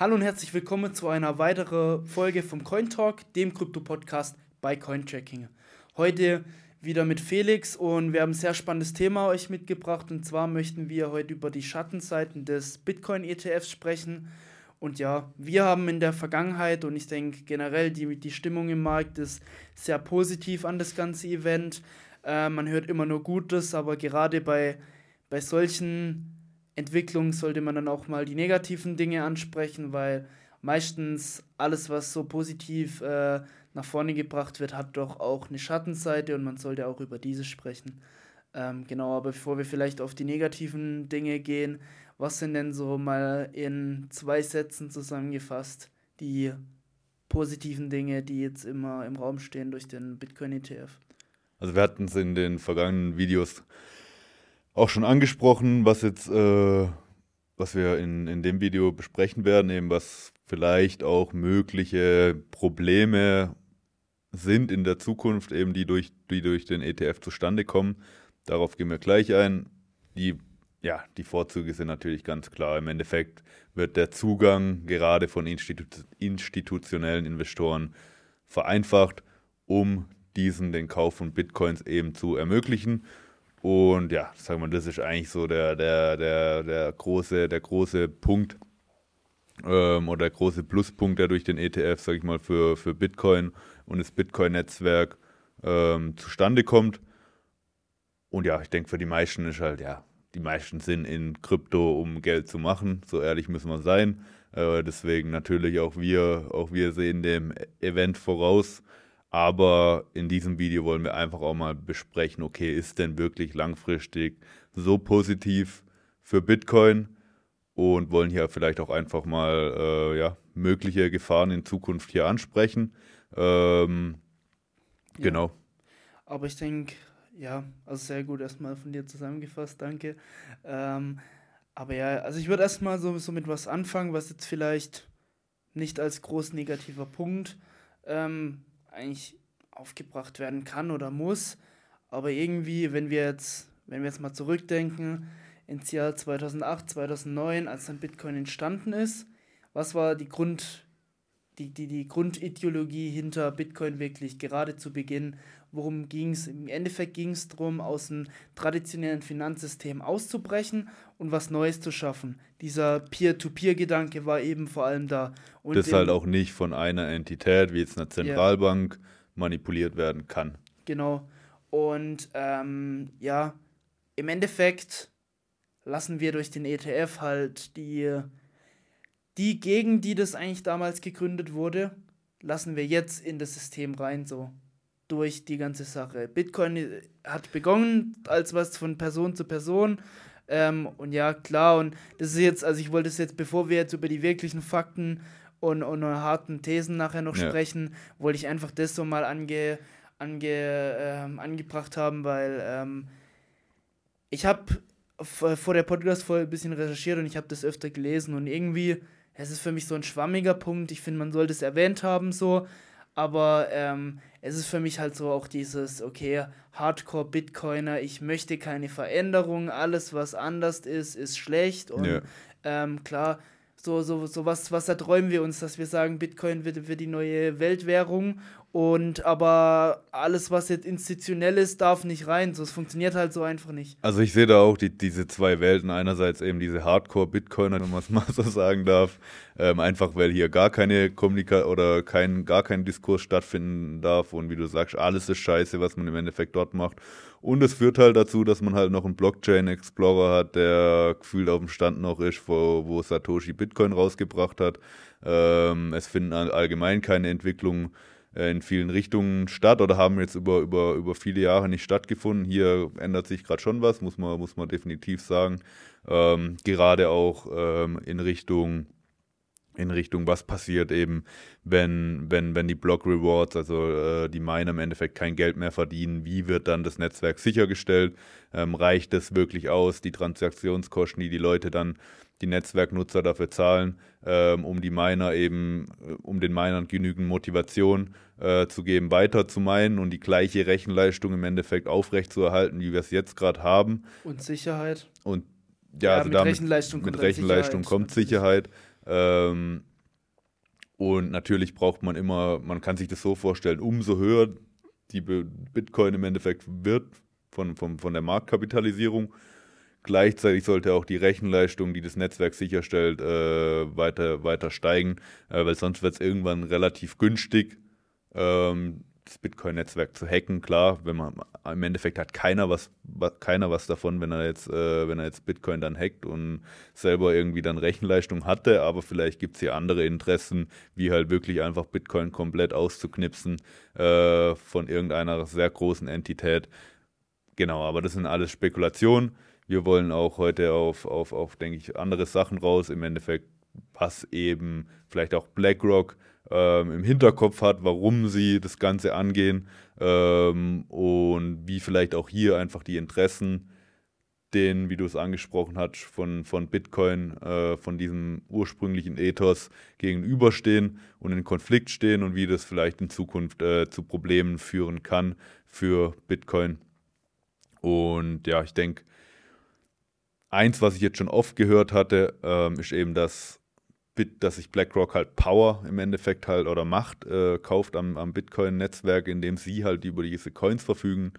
Hallo und herzlich willkommen zu einer weiteren Folge vom Coin Talk, dem Krypto-Podcast bei Cointracking. Heute wieder mit Felix und wir haben ein sehr spannendes Thema euch mitgebracht und zwar möchten wir heute über die Schattenseiten des Bitcoin-ETFs sprechen. Und ja, wir haben in der Vergangenheit und ich denke generell die, die Stimmung im Markt ist sehr positiv an das ganze Event. Äh, man hört immer nur Gutes, aber gerade bei, bei solchen Entwicklung sollte man dann auch mal die negativen Dinge ansprechen, weil meistens alles, was so positiv äh, nach vorne gebracht wird, hat doch auch eine Schattenseite und man sollte auch über diese sprechen. Ähm, genau, aber bevor wir vielleicht auf die negativen Dinge gehen, was sind denn so mal in zwei Sätzen zusammengefasst die positiven Dinge, die jetzt immer im Raum stehen durch den Bitcoin ETF? Also wir hatten es in den vergangenen Videos auch schon angesprochen, was jetzt, äh, was wir in, in dem Video besprechen werden, eben was vielleicht auch mögliche Probleme sind in der Zukunft, eben die durch, die durch den ETF zustande kommen. Darauf gehen wir gleich ein. Die, ja, die Vorzüge sind natürlich ganz klar. Im Endeffekt wird der Zugang gerade von Institu institutionellen Investoren vereinfacht, um diesen den Kauf von Bitcoins eben zu ermöglichen. Und ja, sagen wir, das ist eigentlich so der, der, der, der, große, der große Punkt ähm, oder der große Pluspunkt, der durch den ETF, sage ich mal, für, für Bitcoin und das Bitcoin-Netzwerk ähm, zustande kommt. Und ja, ich denke, für die meisten ist halt, ja, die meisten sind in Krypto, um Geld zu machen. So ehrlich müssen wir sein. Äh, deswegen natürlich auch wir, auch wir sehen dem Event voraus aber in diesem Video wollen wir einfach auch mal besprechen, okay, ist denn wirklich langfristig so positiv für Bitcoin? Und wollen hier vielleicht auch einfach mal äh, ja, mögliche Gefahren in Zukunft hier ansprechen. Ähm, ja. Genau. Aber ich denke, ja, also sehr gut erstmal von dir zusammengefasst, danke. Ähm, aber ja, also ich würde erstmal so, so mit was anfangen, was jetzt vielleicht nicht als groß negativer Punkt ähm, eigentlich aufgebracht werden kann oder muss. Aber irgendwie, wenn wir jetzt, wenn wir jetzt mal zurückdenken, ins Jahr 2008, 2009, als dann Bitcoin entstanden ist, was war die Grund, die, die, die Grundideologie hinter Bitcoin wirklich gerade zu Beginn? Worum ging es? Im Endeffekt ging es darum, aus dem traditionellen Finanzsystem auszubrechen und was Neues zu schaffen. Dieser Peer-to-Peer-Gedanke war eben vor allem da. Und das halt auch nicht von einer Entität wie jetzt einer Zentralbank. Ja manipuliert werden kann. Genau. Und ähm, ja, im Endeffekt lassen wir durch den ETF halt die, die Gegend, die das eigentlich damals gegründet wurde, lassen wir jetzt in das System rein, so durch die ganze Sache. Bitcoin hat begonnen als was von Person zu Person. Ähm, und ja, klar, und das ist jetzt, also ich wollte es jetzt, bevor wir jetzt über die wirklichen Fakten und, und harten Thesen nachher noch ja. sprechen, wollte ich einfach das so mal ange, ange, ähm, angebracht haben, weil ähm, ich habe vor der Podcast-Folge ein bisschen recherchiert und ich habe das öfter gelesen und irgendwie, es ist für mich so ein schwammiger Punkt. Ich finde, man sollte es erwähnt haben, so. Aber ähm, es ist für mich halt so auch dieses, okay, Hardcore-Bitcoiner, ich möchte keine Veränderung, alles, was anders ist, ist schlecht. Und ja. ähm, klar, so, so, so was, was erträumen wir uns, dass wir sagen, Bitcoin wird, wird die neue Weltwährung und aber alles, was jetzt institutionell ist, darf nicht rein. So, es funktioniert halt so einfach nicht. Also ich sehe da auch die, diese zwei Welten. Einerseits eben diese Hardcore-Bitcoiner, wenn man es mal so sagen darf. Ähm, einfach weil hier gar keine Kommunikation oder kein, gar kein Diskurs stattfinden darf. Und wie du sagst, alles ist scheiße, was man im Endeffekt dort macht. Und es führt halt dazu, dass man halt noch einen Blockchain-Explorer hat, der gefühlt auf dem Stand noch ist, wo, wo Satoshi Bitcoin rausgebracht hat. Ähm, es finden allgemein keine Entwicklungen äh, in vielen Richtungen statt oder haben jetzt über, über, über viele Jahre nicht stattgefunden. Hier ändert sich gerade schon was, muss man, muss man definitiv sagen. Ähm, gerade auch ähm, in Richtung in Richtung, was passiert eben, wenn, wenn, wenn die Block Rewards, also äh, die Miner im Endeffekt kein Geld mehr verdienen, wie wird dann das Netzwerk sichergestellt? Ähm, reicht es wirklich aus, die Transaktionskosten, die die Leute dann die Netzwerknutzer dafür zahlen, ähm, um die Miner eben, äh, um den Minern genügend Motivation äh, zu geben, weiter zu meinen und die gleiche Rechenleistung im Endeffekt aufrechtzuerhalten, wie wir es jetzt gerade haben. Und Sicherheit. Und ja, ja also mit damit, Rechenleistung kommt mit Rechenleistung Sicherheit. kommt Sicherheit. Ähm, Und natürlich braucht man immer, man kann sich das so vorstellen, umso höher die Bitcoin im Endeffekt wird von, von, von der Marktkapitalisierung, Gleichzeitig sollte auch die Rechenleistung, die das Netzwerk sicherstellt, äh, weiter, weiter steigen, äh, weil sonst wird es irgendwann relativ günstig, ähm, das Bitcoin-Netzwerk zu hacken. Klar, wenn man im Endeffekt hat keiner was, keiner was davon, wenn er jetzt, äh, wenn er jetzt Bitcoin dann hackt und selber irgendwie dann Rechenleistung hatte, aber vielleicht gibt es hier andere Interessen, wie halt wirklich einfach Bitcoin komplett auszuknipsen äh, von irgendeiner sehr großen Entität. Genau, aber das sind alles Spekulationen. Wir wollen auch heute auf, auf, auf denke ich, andere Sachen raus. Im Endeffekt, was eben vielleicht auch BlackRock ähm, im Hinterkopf hat, warum sie das Ganze angehen ähm, und wie vielleicht auch hier einfach die Interessen, den, wie du es angesprochen hast, von, von Bitcoin, äh, von diesem ursprünglichen Ethos gegenüberstehen und in Konflikt stehen und wie das vielleicht in Zukunft äh, zu Problemen führen kann für Bitcoin. Und ja, ich denke, Eins, was ich jetzt schon oft gehört hatte, ähm, ist eben, dass, dass sich BlackRock halt Power im Endeffekt halt oder Macht äh, kauft am, am Bitcoin-Netzwerk, indem sie halt über diese Coins verfügen.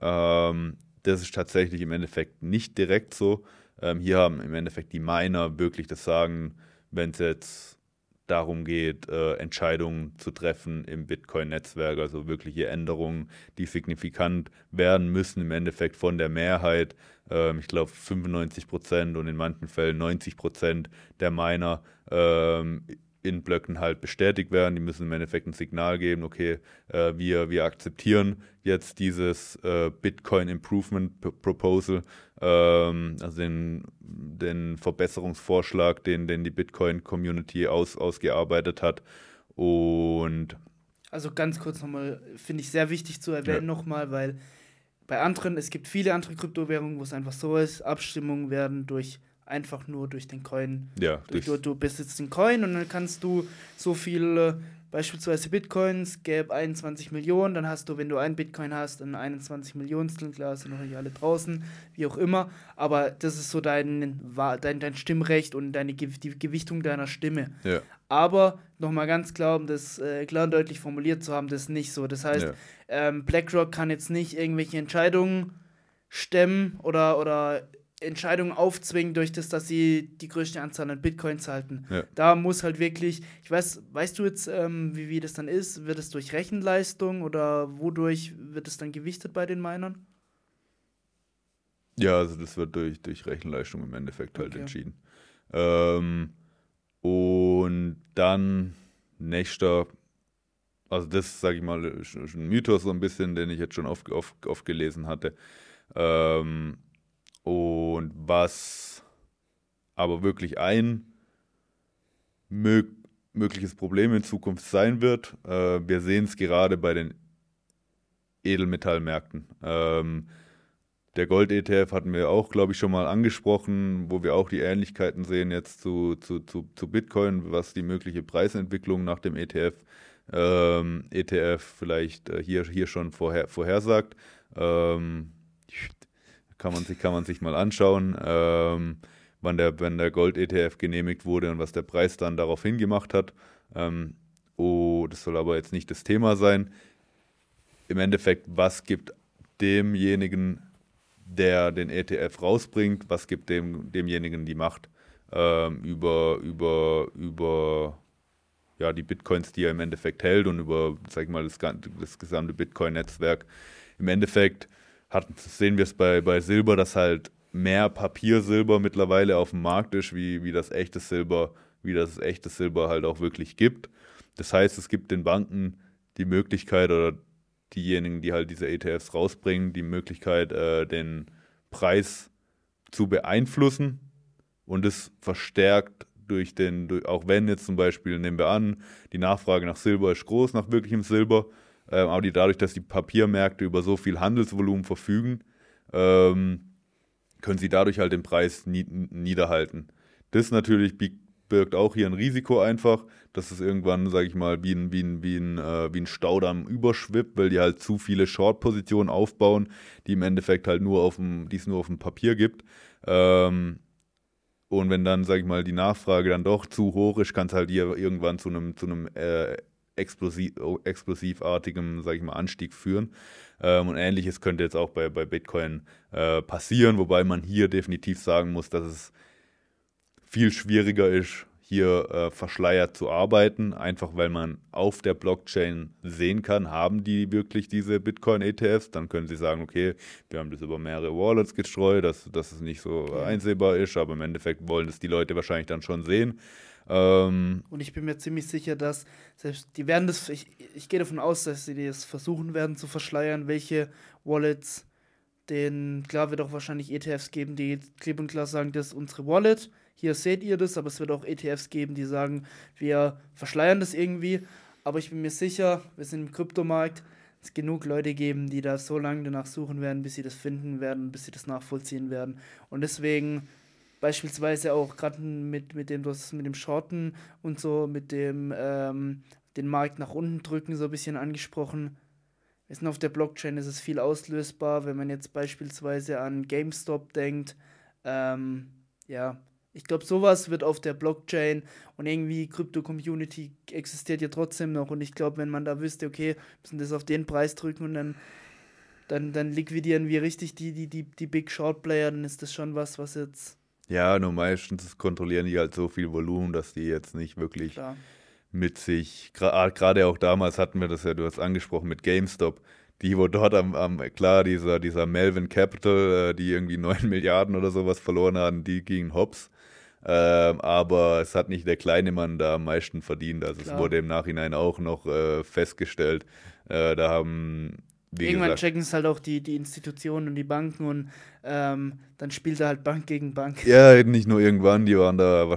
Ähm, das ist tatsächlich im Endeffekt nicht direkt so. Ähm, hier haben im Endeffekt die Miner wirklich das Sagen, wenn es jetzt darum geht, äh, Entscheidungen zu treffen im Bitcoin-Netzwerk, also wirkliche Änderungen, die signifikant werden müssen, im Endeffekt von der Mehrheit. Ähm, ich glaube 95 Prozent und in manchen Fällen 90 Prozent der Miner ähm, in Blöcken halt bestätigt werden. Die müssen im Endeffekt ein Signal geben, okay, äh, wir, wir akzeptieren jetzt dieses äh, Bitcoin Improvement P Proposal, ähm, also den, den Verbesserungsvorschlag, den, den die Bitcoin-Community aus, ausgearbeitet hat. Und also ganz kurz nochmal, finde ich sehr wichtig zu erwähnen ja. nochmal, weil bei anderen, es gibt viele andere Kryptowährungen, wo es einfach so ist, Abstimmungen werden durch einfach nur durch den Coin. Ja, du, du besitzt den Coin und dann kannst du so viele, beispielsweise Bitcoins, gäbe 21 Millionen, dann hast du, wenn du einen Bitcoin hast, dann 21 Millionstel, klar sind noch nicht alle draußen, wie auch immer, aber das ist so dein, dein, dein Stimmrecht und deine, die Gewichtung deiner Stimme. Ja. Aber nochmal ganz klar, um das äh, klar und deutlich formuliert zu haben, das ist nicht so. Das heißt, ja. ähm, BlackRock kann jetzt nicht irgendwelche Entscheidungen stemmen oder, oder Entscheidungen aufzwingen durch das, dass sie die größte Anzahl an Bitcoins halten. Ja. Da muss halt wirklich, ich weiß, weißt du jetzt, ähm, wie, wie das dann ist? Wird es durch Rechenleistung oder wodurch wird es dann gewichtet bei den Minern? Ja, also das wird durch, durch Rechenleistung im Endeffekt halt okay. entschieden. Ähm, und dann nächster, also das sage ich mal, ist ein Mythos so ein bisschen, den ich jetzt schon oft, oft, oft gelesen hatte. Ähm, und was aber wirklich ein mög mögliches Problem in Zukunft sein wird, äh, wir sehen es gerade bei den Edelmetallmärkten. Ähm, der Gold-ETF hatten wir auch, glaube ich, schon mal angesprochen, wo wir auch die Ähnlichkeiten sehen jetzt zu, zu, zu, zu Bitcoin, was die mögliche Preisentwicklung nach dem ETF, ähm, ETF vielleicht äh, hier, hier schon vorher, vorhersagt. Ähm, kann man sich, kann man sich mal anschauen, ähm, wann der, wenn der Gold-ETF genehmigt wurde und was der Preis dann daraufhin gemacht hat. Ähm, oh, das soll aber jetzt nicht das Thema sein. Im Endeffekt, was gibt demjenigen, der den ETF rausbringt, was gibt dem, demjenigen die Macht ähm, über, über, über ja, die Bitcoins, die er im Endeffekt hält und über, sag mal, das, das gesamte Bitcoin-Netzwerk. Im Endeffekt hat, sehen wir es bei, bei Silber, dass halt mehr Papiersilber mittlerweile auf dem Markt ist, wie, wie das echte Silber, wie das echte Silber halt auch wirklich gibt. Das heißt, es gibt den Banken die Möglichkeit oder diejenigen, die halt diese ETFs rausbringen, die Möglichkeit, äh, den Preis zu beeinflussen und es verstärkt durch den, durch, auch wenn jetzt zum Beispiel, nehmen wir an, die Nachfrage nach Silber ist groß, nach wirklichem Silber, ähm, aber die, dadurch, dass die Papiermärkte über so viel Handelsvolumen verfügen, ähm, können sie dadurch halt den Preis nie, niederhalten. Das natürlich birgt auch hier ein Risiko einfach, dass es irgendwann, sage ich mal, wie ein, wie, ein, wie, ein, äh, wie ein Staudamm überschwippt, weil die halt zu viele Short-Positionen aufbauen, die im Endeffekt halt nur auf dem, die es nur auf dem Papier gibt. Ähm, Und wenn dann, sag ich mal, die Nachfrage dann doch zu hoch ist, kann es halt hier irgendwann zu einem, zu äh, explosiv, explosivartigem, sag ich mal, Anstieg führen. Ähm, und ähnliches könnte jetzt auch bei, bei Bitcoin äh, passieren, wobei man hier definitiv sagen muss, dass es viel schwieriger ist, hier äh, verschleiert zu arbeiten, einfach weil man auf der Blockchain sehen kann, haben die wirklich diese Bitcoin-ETFs, dann können sie sagen, okay, wir haben das über mehrere Wallets gestreut, dass, dass es nicht so einsehbar ist, aber im Endeffekt wollen es die Leute wahrscheinlich dann schon sehen. Ähm, und ich bin mir ziemlich sicher, dass selbst die werden das, ich, ich gehe davon aus, dass sie das versuchen werden zu verschleiern, welche Wallets den, klar wird auch wahrscheinlich ETFs geben, die klipp und klar sagen, das ist unsere Wallet hier seht ihr das, aber es wird auch ETFs geben, die sagen, wir verschleiern das irgendwie. Aber ich bin mir sicher, wir sind im Kryptomarkt, es genug Leute geben, die da so lange danach suchen werden, bis sie das finden werden, bis sie das nachvollziehen werden. Und deswegen beispielsweise auch gerade mit, mit dem, das mit dem Shorten und so, mit dem ähm, den Markt nach unten drücken, so ein bisschen angesprochen. Wir sind auf der Blockchain, ist es viel auslösbar, wenn man jetzt beispielsweise an GameStop denkt. Ähm, ja, ich glaube, sowas wird auf der Blockchain und irgendwie Krypto-Community existiert ja trotzdem noch. Und ich glaube, wenn man da wüsste, okay, müssen das auf den Preis drücken und dann, dann, dann liquidieren wir richtig die, die, die, die Big Short Player, dann ist das schon was, was jetzt. Ja, nur meistens kontrollieren die halt so viel Volumen, dass die jetzt nicht wirklich Klar. mit sich. Ah, gerade auch damals hatten wir das ja, du hast angesprochen, mit GameStop die, wo dort am, am klar, dieser, dieser Melvin Capital, äh, die irgendwie 9 Milliarden oder sowas verloren haben, die gingen hops. Ähm, aber es hat nicht der kleine Mann da am meisten verdient. Also Klar. es wurde im Nachhinein auch noch äh, festgestellt. Äh, da haben Irgendwann checken es halt auch die, die Institutionen und die Banken und ähm, dann spielt er halt Bank gegen Bank. Ja, nicht nur irgendwann, die waren da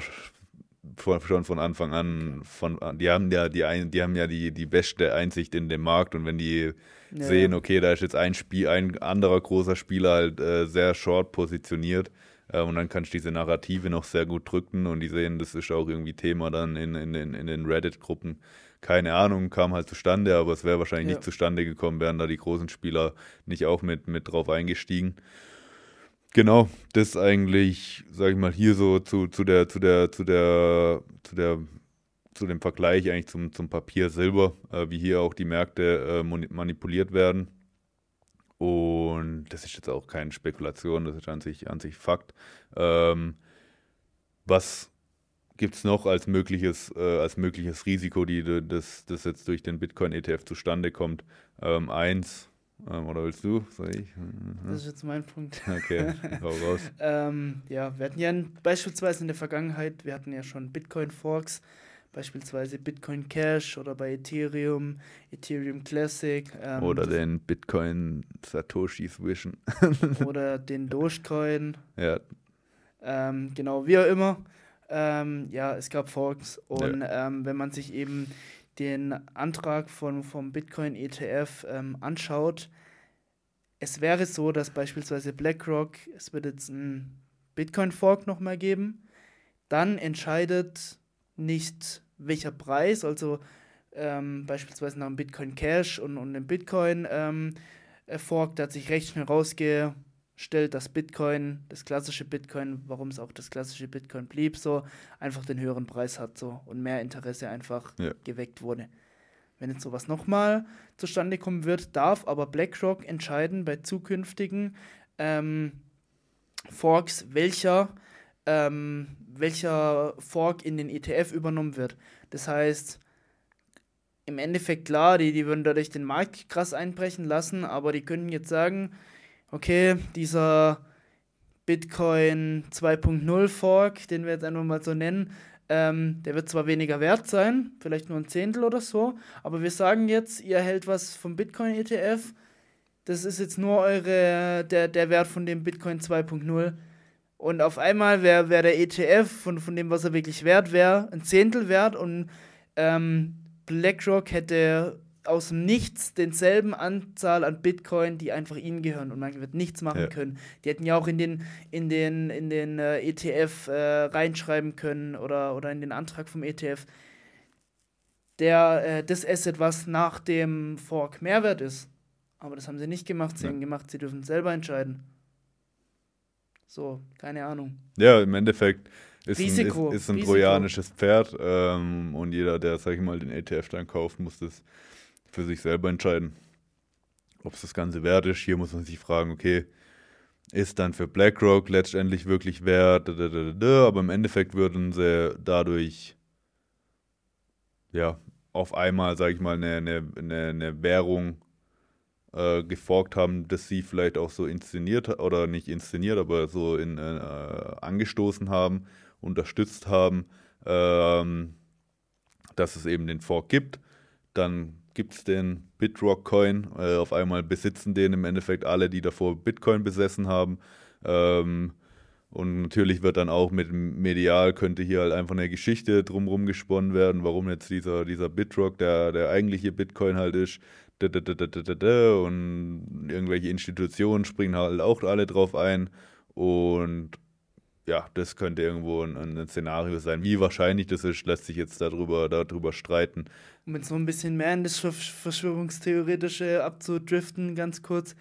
schon von Anfang an, von, die haben ja die, die haben ja die, die beste Einsicht in den Markt und wenn die ja. sehen, okay, da ist jetzt ein Spiel, ein anderer großer Spieler halt äh, sehr short positioniert, äh, und dann kannst du diese Narrative noch sehr gut drücken und die sehen, das ist auch irgendwie Thema dann in, in, in, in den Reddit-Gruppen. Keine Ahnung, kam halt zustande, aber es wäre wahrscheinlich ja. nicht zustande gekommen, wären da die großen Spieler nicht auch mit, mit drauf eingestiegen. Genau, das eigentlich, sag ich mal, hier so zu, zu der, zu der, zu der, zu der, zu dem Vergleich eigentlich zum, zum Papier Silber, äh, wie hier auch die Märkte äh, manipuliert werden. Und das ist jetzt auch keine Spekulation, das ist an sich, an sich Fakt. Ähm, was gibt es noch als mögliches, äh, als mögliches Risiko, die, das, das jetzt durch den Bitcoin-ETF zustande kommt? Ähm, eins, ähm, oder willst du? Soll ich? Das ist jetzt mein Punkt. Okay, hau raus. ähm, ja, wir hatten ja beispielsweise in der Vergangenheit, wir hatten ja schon Bitcoin-Forks, beispielsweise Bitcoin Cash oder bei Ethereum, Ethereum Classic. Ähm, oder den Bitcoin Satoshis Wischen. oder den Dogecoin. Ja. Ähm, genau, wie auch immer. Ähm, ja, es gab Forks und ja. Ähm, wenn man sich eben den Antrag von, vom Bitcoin ETF ähm, anschaut, es wäre so, dass beispielsweise BlackRock, es wird jetzt einen Bitcoin Fork nochmal geben, dann entscheidet nicht welcher Preis, also ähm, beispielsweise nach dem Bitcoin Cash und, und dem Bitcoin ähm, Fork, da hat sich recht schnell rausgestellt, dass Bitcoin, das klassische Bitcoin, warum es auch das klassische Bitcoin blieb, so einfach den höheren Preis hat so und mehr Interesse einfach ja. geweckt wurde. Wenn jetzt sowas nochmal zustande kommen wird, darf aber BlackRock entscheiden bei zukünftigen ähm, Forks, welcher ähm, welcher Fork in den ETF übernommen wird. Das heißt, im Endeffekt klar, die, die würden dadurch den Markt krass einbrechen lassen, aber die können jetzt sagen, okay, dieser Bitcoin 2.0 Fork, den wir jetzt einfach mal so nennen, ähm, der wird zwar weniger wert sein, vielleicht nur ein Zehntel oder so, aber wir sagen jetzt, ihr erhält was vom Bitcoin ETF, das ist jetzt nur eure, der, der Wert von dem Bitcoin 2.0 und auf einmal wäre wär der ETF von, von dem, was er wirklich wert wäre, ein Zehntel wert und ähm, BlackRock hätte aus dem Nichts denselben Anzahl an Bitcoin, die einfach ihnen gehören und man wird nichts machen ja. können. Die hätten ja auch in den, in den, in den äh, ETF äh, reinschreiben können oder, oder in den Antrag vom ETF, der, äh, das Asset, was nach dem Fork Mehrwert ist. Aber das haben sie nicht gemacht. Sie ja. haben gemacht, sie dürfen selber entscheiden. So, keine Ahnung. Ja, im Endeffekt ist Risiko, ein, ist, ist ein Risiko. trojanisches Pferd ähm, und jeder, der, sag ich mal, den ETF dann kauft, muss das für sich selber entscheiden, ob es das Ganze wert ist. Hier muss man sich fragen, okay, ist dann für BlackRock letztendlich wirklich wert, aber im Endeffekt würden sie dadurch ja auf einmal, sag ich mal, eine, eine, eine, Währung äh, geforkt haben, dass sie vielleicht auch so inszeniert oder nicht inszeniert, aber so in, äh, angestoßen haben, unterstützt haben, ähm, dass es eben den Fork gibt. Dann gibt es den Bitrock-Coin. Äh, auf einmal besitzen den im Endeffekt alle, die davor Bitcoin besessen haben. Ähm, und natürlich wird dann auch mit medial könnte hier halt einfach eine Geschichte drumherum gesponnen werden, warum jetzt dieser, dieser Bitrock, der, der eigentliche Bitcoin halt ist, und irgendwelche Institutionen springen halt auch alle drauf ein. Und ja, das könnte irgendwo ein, ein Szenario sein. Wie wahrscheinlich das ist, lässt sich jetzt darüber, darüber streiten. Um jetzt noch ein bisschen mehr in das Ver- Verschwörungstheoretische abzudriften, ganz kurz.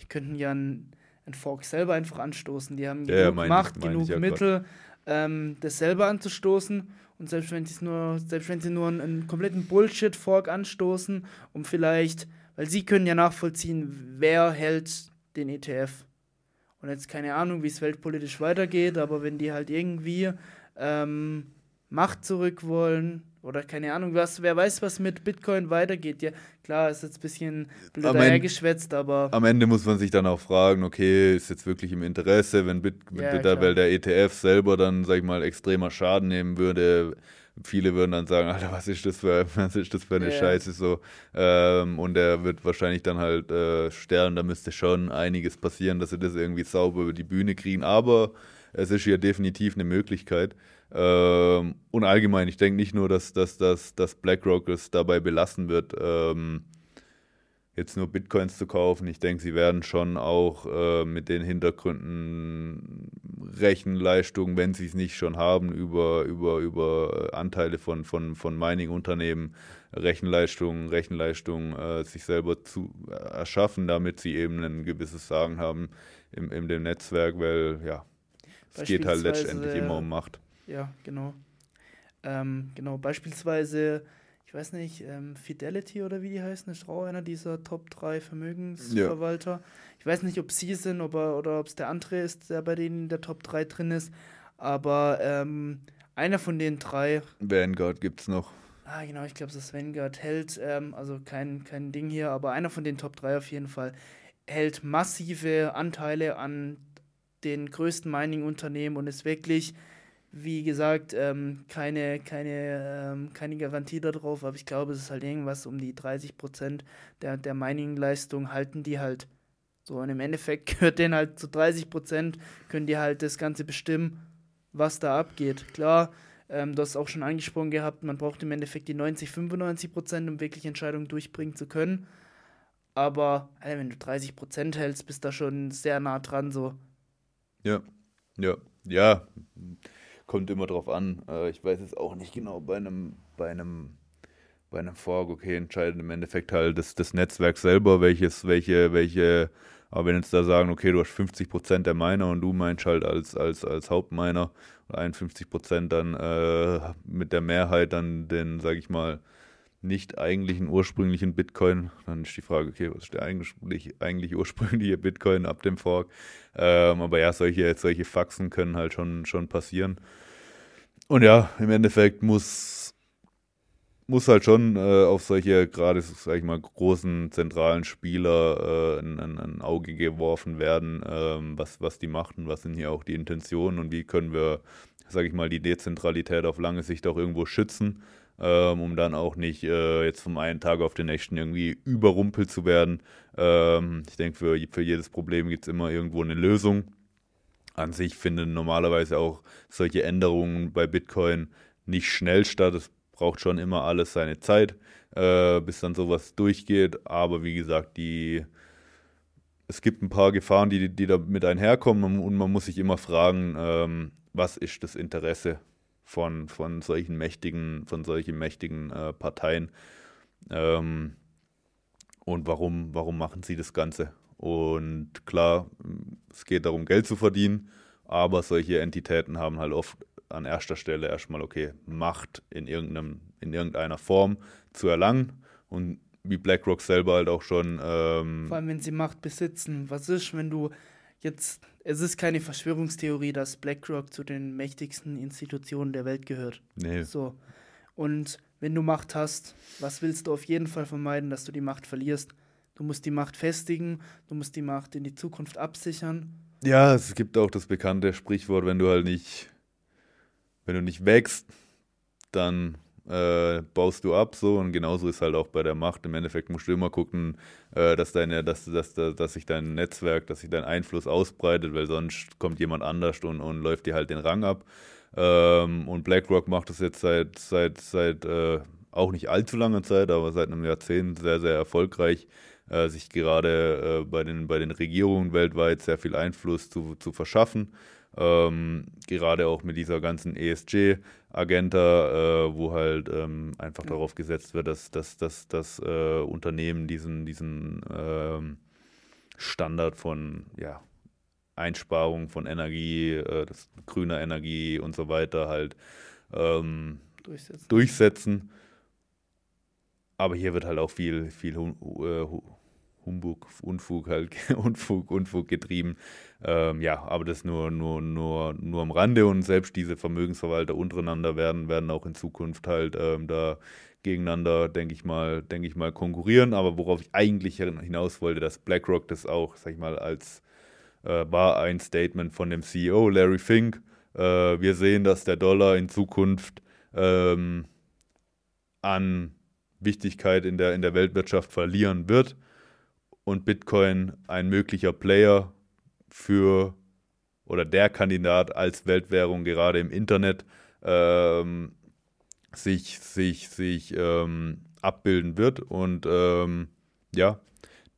Die könnten ja einen, einen Fork selber einfach anstoßen. Die haben Ja, genug meine ich- Macht, meine genug ja Mittel, ähm, das selber anzustoßen. Und selbst wenn, nur, selbst wenn sie nur einen, einen kompletten Bullshit-Fork anstoßen, um vielleicht, weil sie können ja nachvollziehen, wer hält den ETF. Und jetzt keine Ahnung, wie es weltpolitisch weitergeht, aber wenn die halt irgendwie ähm, Macht zurück wollen oder keine Ahnung, was, wer weiß, was mit Bitcoin weitergeht. Ja, klar, ist jetzt ein bisschen blöd dahergeschwätzt, aber Am Ende muss man sich dann auch fragen, okay, ist jetzt wirklich im Interesse, wenn Bit, Ja, Bit, klar. weil der ETF selber dann, sag ich mal, extremer Schaden nehmen würde. Viele würden dann sagen, Alter, was ist das für, was ist das für eine Ja. Scheiße so. Ähm, und er wird wahrscheinlich dann halt äh, sterben. Da müsste schon einiges passieren, dass sie das irgendwie sauber über die Bühne kriegen. Aber es ist hier definitiv eine Möglichkeit. Ähm, und allgemein, ich denke nicht nur, dass, dass, dass, dass BlackRock es dabei belassen wird, ähm, jetzt nur Bitcoins zu kaufen. Ich denke, sie werden schon auch äh, mit den Hintergründen Rechenleistung, wenn sie es nicht schon haben, über, über, über Anteile von, von, von Mining-Unternehmen, Rechenleistung, Rechenleistung äh, sich selber zu äh, erschaffen, damit sie eben ein gewisses Sagen haben im, in dem Netzwerk, weil ja, es geht halt letztendlich immer um Macht. ja, genau. Ähm, genau, beispielsweise, ich weiß nicht, ähm, Fidelity oder wie die heißen, ist auch einer dieser Top 3 Vermögensverwalter. Ich weiß nicht, ob sie sind ob er, oder ob es der andere ist, der bei denen in der Top 3 drin ist, aber ähm, einer von den drei Vanguard gibt es noch. Ah, genau, ich glaube, das Vanguard hält, ähm, also kein, kein Ding hier, aber einer von den Top 3 auf jeden Fall, hält massive Anteile an den größten Mining-Unternehmen und ist wirklich, wie gesagt, ähm, keine, keine, ähm, keine Garantie darauf, aber ich glaube, es ist halt irgendwas um die 30% der, der Mining-Leistung halten die halt. So, und im Endeffekt gehört denen halt zu 30%, können die halt das Ganze bestimmen, was da abgeht. Klar, ähm, du hast auch schon angesprochen gehabt, man braucht im Endeffekt die 90, 95 Prozent, um wirklich Entscheidungen durchbringen zu können. Aber Alter, wenn du 30 Prozent hältst, bist du da schon sehr nah dran. So. Ja, ja, ja, kommt immer drauf an. Äh, ich weiß jetzt auch nicht genau bei einem, bei einem, bei einem Fork, okay, entscheidet im Endeffekt halt das, das Netzwerk selber, welches, welche, welche, aber wenn jetzt da sagen, okay, du hast 50% der Miner und du meinst halt als, als, als Hauptminer oder 51% dann äh, mit der Mehrheit dann den, sag ich mal, nicht eigentlichen ursprünglichen Bitcoin, dann ist die Frage, okay, was ist der eigentlich, eigentlich ursprüngliche Bitcoin ab dem Fork? Ähm, aber ja, solche, solche Faxen können halt schon, schon passieren. Und ja, im Endeffekt muss, muss halt schon äh, auf solche, gerade, sag ich mal, großen zentralen Spieler äh, ein, ein, ein Auge geworfen werden, ähm, was, was die machten, was sind hier auch die Intentionen und wie können wir, sag ich mal, die Dezentralität auf lange Sicht auch irgendwo schützen ähm, um dann auch nicht äh, jetzt vom einen Tag auf den nächsten irgendwie überrumpelt zu werden. Ähm, ich denke, für, für jedes Problem gibt es immer irgendwo eine Lösung. An sich finden normalerweise auch solche Änderungen bei Bitcoin nicht schnell statt. Es braucht schon immer alles seine Zeit, äh, bis dann sowas durchgeht. Aber wie gesagt, die, es gibt ein paar Gefahren, die, die da mit einherkommen und man muss sich immer fragen, ähm, was ist das Interesse von, von solchen mächtigen, von solchen mächtigen äh, Parteien. Ähm, und warum, warum machen sie das Ganze? Und klar, es geht darum, Geld zu verdienen. Aber solche Entitäten haben halt oft an erster Stelle erstmal, okay, Macht in, irgendeinem, in irgendeiner Form zu erlangen. Und wie BlackRock selber halt auch schon. Ähm Vor allem, wenn sie Macht besitzen. Was ist, wenn du jetzt. Es ist keine Verschwörungstheorie, dass BlackRock zu den mächtigsten Institutionen der Welt gehört. Nee. So. Und wenn du Macht hast, was willst du auf jeden Fall vermeiden, dass du die Macht verlierst? Du musst die Macht festigen, du musst die Macht in die Zukunft absichern. Ja, es gibt auch das bekannte Sprichwort, wenn du halt nicht, wenn du nicht wächst, dann äh, baust du ab so und genauso ist halt auch bei der Macht. Im Endeffekt musst du immer gucken, äh, dass deine, dass, dass, dass, dass sich dein Netzwerk, dass sich dein Einfluss ausbreitet, weil sonst kommt jemand anders und, und läuft dir halt den Rang ab. Ähm, und BlackRock macht das jetzt seit, seit, seit äh, auch nicht allzu langer Zeit, aber seit einem Jahrzehnt sehr, sehr erfolgreich, äh, sich gerade äh, bei, den, bei den Regierungen weltweit sehr viel Einfluss zu, zu verschaffen. Ähm, gerade auch mit dieser ganzen ESG-Agenda, äh, wo halt ähm, einfach ja. darauf gesetzt wird, dass, dass, dass, dass äh, Unternehmen diesen, diesen ähm, Standard von ja, Einsparung von Energie, äh, das, grüner Energie und so weiter halt ähm, durchsetzen. durchsetzen. Aber hier wird halt auch viel, viel äh, Humbug, Unfug halt, Unfug, Unfug getrieben. Ähm, ja, aber das nur, nur, nur, nur am Rande und selbst diese Vermögensverwalter untereinander werden, werden auch in Zukunft halt ähm, da gegeneinander, denke ich mal, denke ich mal, konkurrieren. Aber worauf ich eigentlich hinaus wollte, dass BlackRock das auch, sag ich mal, als äh, war ein Statement von dem CEO Larry Fink. Äh, wir sehen, dass der Dollar in Zukunft ähm, an Wichtigkeit in der, in der Weltwirtschaft verlieren wird und Bitcoin ein möglicher Player für oder der Kandidat als Weltwährung gerade im Internet ähm, sich, sich, sich ähm, abbilden wird. Und ähm, ja,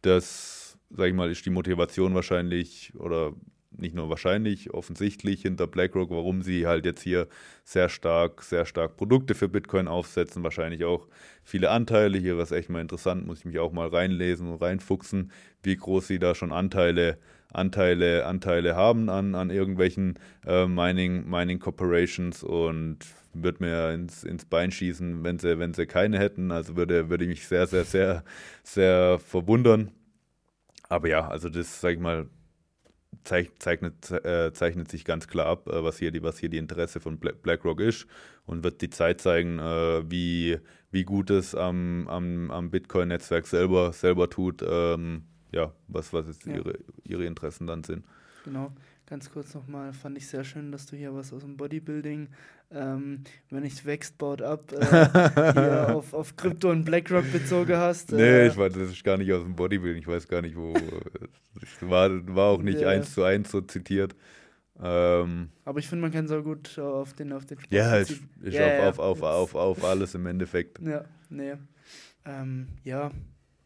das, sag ich mal, ist die Motivation wahrscheinlich oder nicht nur wahrscheinlich, offensichtlich hinter BlackRock, warum sie halt jetzt hier sehr stark, sehr stark Produkte für Bitcoin aufsetzen, wahrscheinlich auch viele Anteile. Hier was echt mal interessant, muss ich mich auch mal reinlesen und reinfuchsen, wie groß sie da schon Anteile, Anteile, Anteile haben an, an irgendwelchen äh, Mining, Mining Corporations und würde mir ins, ins Bein schießen, wenn sie, wenn sie keine hätten. Also würde, würde ich mich sehr, sehr, sehr, sehr verwundern. Aber ja, also das, sag ich mal, zeichnet, äh, zeichnet sich ganz klar ab, äh, was, hier die, was hier die Interesse von BlackRock ist und wird die Zeit zeigen, äh, wie, wie gut es am, am, am Bitcoin-Netzwerk selber, selber tut, ähm, ja, was, was jetzt ja. ihre, ihre Interessen dann sind. Genau. Ganz kurz nochmal, fand ich sehr schön, dass du hier was aus dem Bodybuilding, ähm, wenn wächst, baut ab, äh, auf, auf Krypto und BlackRock bezogen hast. Äh. Nee, ich weiß, das ist gar nicht aus dem Bodybuilding, ich weiß gar nicht, wo. Es war, war auch nicht ja. eins zu eins so zitiert. Ähm, aber ich finde, man kann so gut auf den auf den Sport Ja, ist, ist ja, auf, ja, auf, auf, auf, auf, alles im Endeffekt. Ja, nee. Ähm, ja,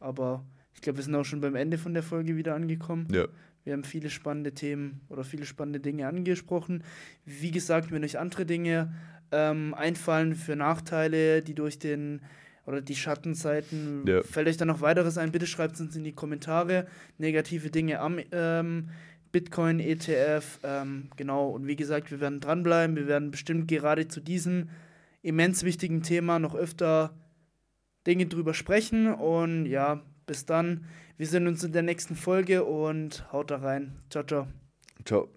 aber ich glaube, wir sind auch schon beim Ende von der Folge wieder angekommen. Ja. Wir haben viele spannende Themen oder viele spannende Dinge angesprochen. Wie gesagt, wenn euch andere Dinge ähm, einfallen für Nachteile, die durch den oder die Schattenseiten, ja. fällt euch da noch weiteres ein, bitte schreibt es uns in die Kommentare. Negative Dinge am ähm, Bitcoin, ETF, ähm, genau. Und wie gesagt, wir werden dranbleiben. Wir werden bestimmt gerade zu diesem immens wichtigen Thema noch öfter Dinge drüber sprechen. Und ja, bis dann. Wir sehen uns in der nächsten Folge und haut da rein. Ciao, ciao. Ciao.